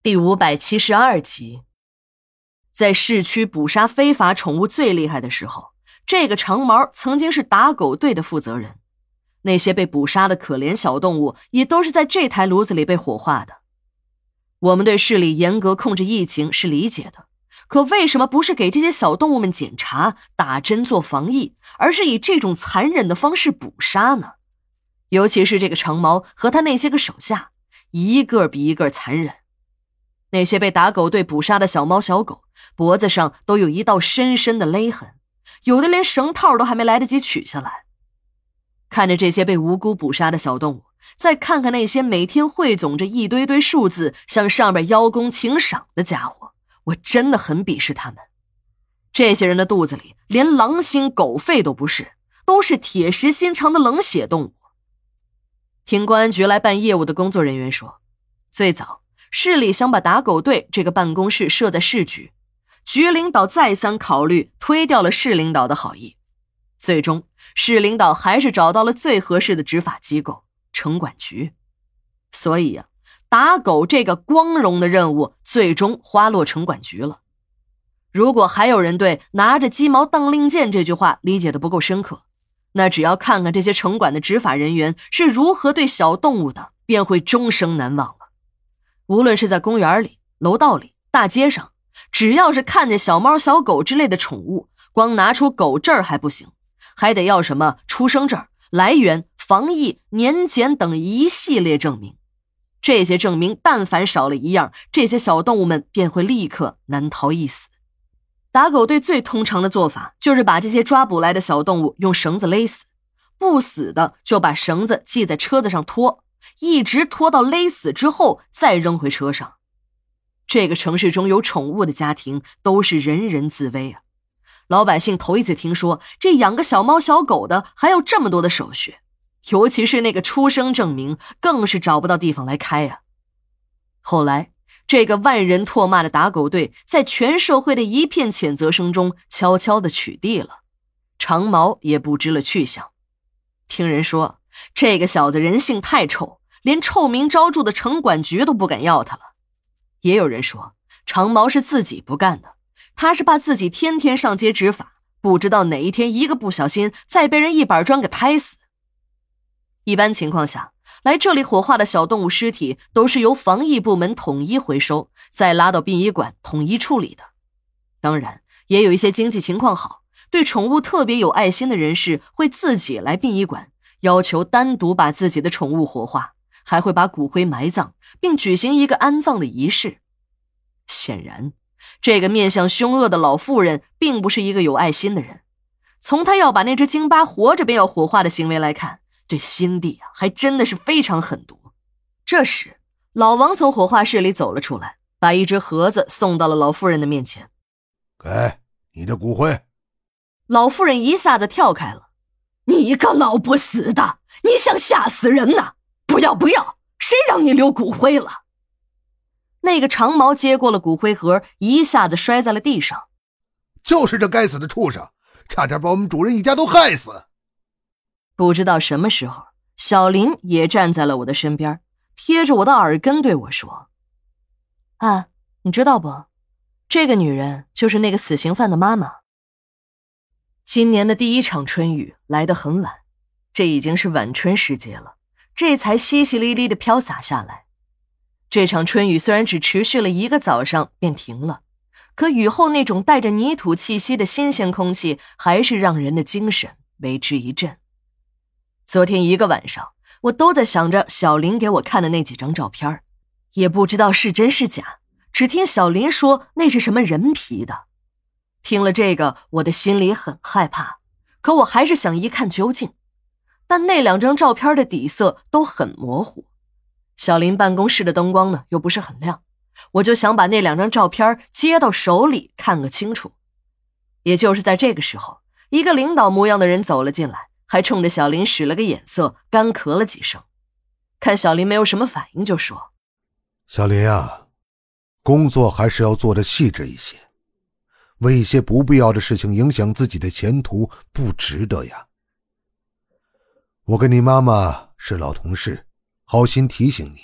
第五百七十二集，在市区捕杀非法宠物最厉害的时候，这个长毛曾经是打狗队的负责人。那些被捕杀的可怜小动物，也都是在这台炉子里被火化的。我们对市里严格控制疫情是理解的，可为什么不是给这些小动物们检查、打针做防疫，而是以这种残忍的方式捕杀呢？尤其是这个长毛和他那些个手下，一个比一个残忍。那些被打狗队捕杀的小猫小狗，脖子上都有一道深深的勒痕，有的连绳套都还没来得及取下来。看着这些被无辜捕杀的小动物，再看看那些每天汇总着一堆堆数字向上边邀功请赏的家伙，我真的很鄙视他们。这些人的肚子里连狼心狗肺都不是，都是铁石心肠的冷血动物。听公安局来办业务的工作人员说，最早。市里想把打狗队这个办公室设在市局，局领导再三考虑，推掉了市领导的好意。最终，市领导还是找到了最合适的执法机构——城管局。所以呀，打狗这个光荣的任务最终花落城管局了。如果还有人对“拿着鸡毛当令箭”这句话理解的不够深刻，那只要看看这些城管的执法人员是如何对小动物的，便会终生难忘。无论是在公园里、楼道里、大街上，只要是看见小猫、小狗之类的宠物，光拿出狗证还不行，还得要什么出生证、来源、防疫、年检等一系列证明。这些证明但凡少了一样，这些小动物们便会立刻难逃一死。打狗队最通常的做法就是把这些抓捕来的小动物用绳子勒死，不死的就把绳子系在车子上拖。一直拖到勒死之后，再扔回车上。这个城市中有宠物的家庭都是人人自危啊！老百姓头一次听说这养个小猫小狗的还要这么多的手续，尤其是那个出生证明，更是找不到地方来开呀。后来，这个万人唾骂的打狗队，在全社会的一片谴责声中，悄悄的取缔了。长毛也不知了去向。听人说，这个小子人性太臭。连臭名昭著的城管局都不敢要他了。也有人说，长毛是自己不干的，他是怕自己天天上街执法，不知道哪一天一个不小心再被人一板砖给拍死。一般情况下，来这里火化的小动物尸体都是由防疫部门统一回收，再拉到殡仪馆统一处理的。当然，也有一些经济情况好、对宠物特别有爱心的人士，会自己来殡仪馆，要求单独把自己的宠物火化。还会把骨灰埋葬，并举行一个安葬的仪式。显然，这个面相凶恶的老妇人并不是一个有爱心的人。从她要把那只京巴活着便要火化的行为来看，这心地啊，还真的是非常狠毒。这时，老王从火化室里走了出来，把一只盒子送到了老妇人的面前：“给你的骨灰。”老妇人一下子跳开了：“你个老不死的，你想吓死人呐！”不要不要！谁让你留骨灰了？那个长毛接过了骨灰盒，一下子摔在了地上。就是这该死的畜生，差点把我们主人一家都害死。不知道什么时候，小林也站在了我的身边，贴着我的耳根对我说：“啊，你知道不？这个女人就是那个死刑犯的妈妈。今年的第一场春雨来得很晚，这已经是晚春时节了。”这才淅淅沥沥的飘洒下来。这场春雨虽然只持续了一个早上便停了，可雨后那种带着泥土气息的新鲜空气，还是让人的精神为之一振。昨天一个晚上，我都在想着小林给我看的那几张照片，也不知道是真是假。只听小林说那是什么人皮的，听了这个，我的心里很害怕，可我还是想一看究竟。但那两张照片的底色都很模糊，小林办公室的灯光呢又不是很亮，我就想把那两张照片接到手里看个清楚。也就是在这个时候，一个领导模样的人走了进来，还冲着小林使了个眼色，干咳了几声。看小林没有什么反应，就说：“小林啊，工作还是要做的细致一些，为一些不必要的事情影响自己的前途，不值得呀。”我跟你妈妈是老同事，好心提醒你，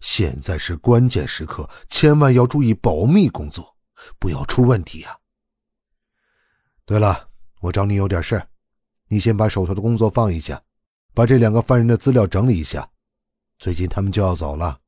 现在是关键时刻，千万要注意保密工作，不要出问题呀。对了，我找你有点事你先把手头的工作放一下，把这两个犯人的资料整理一下。最近他们就要走了，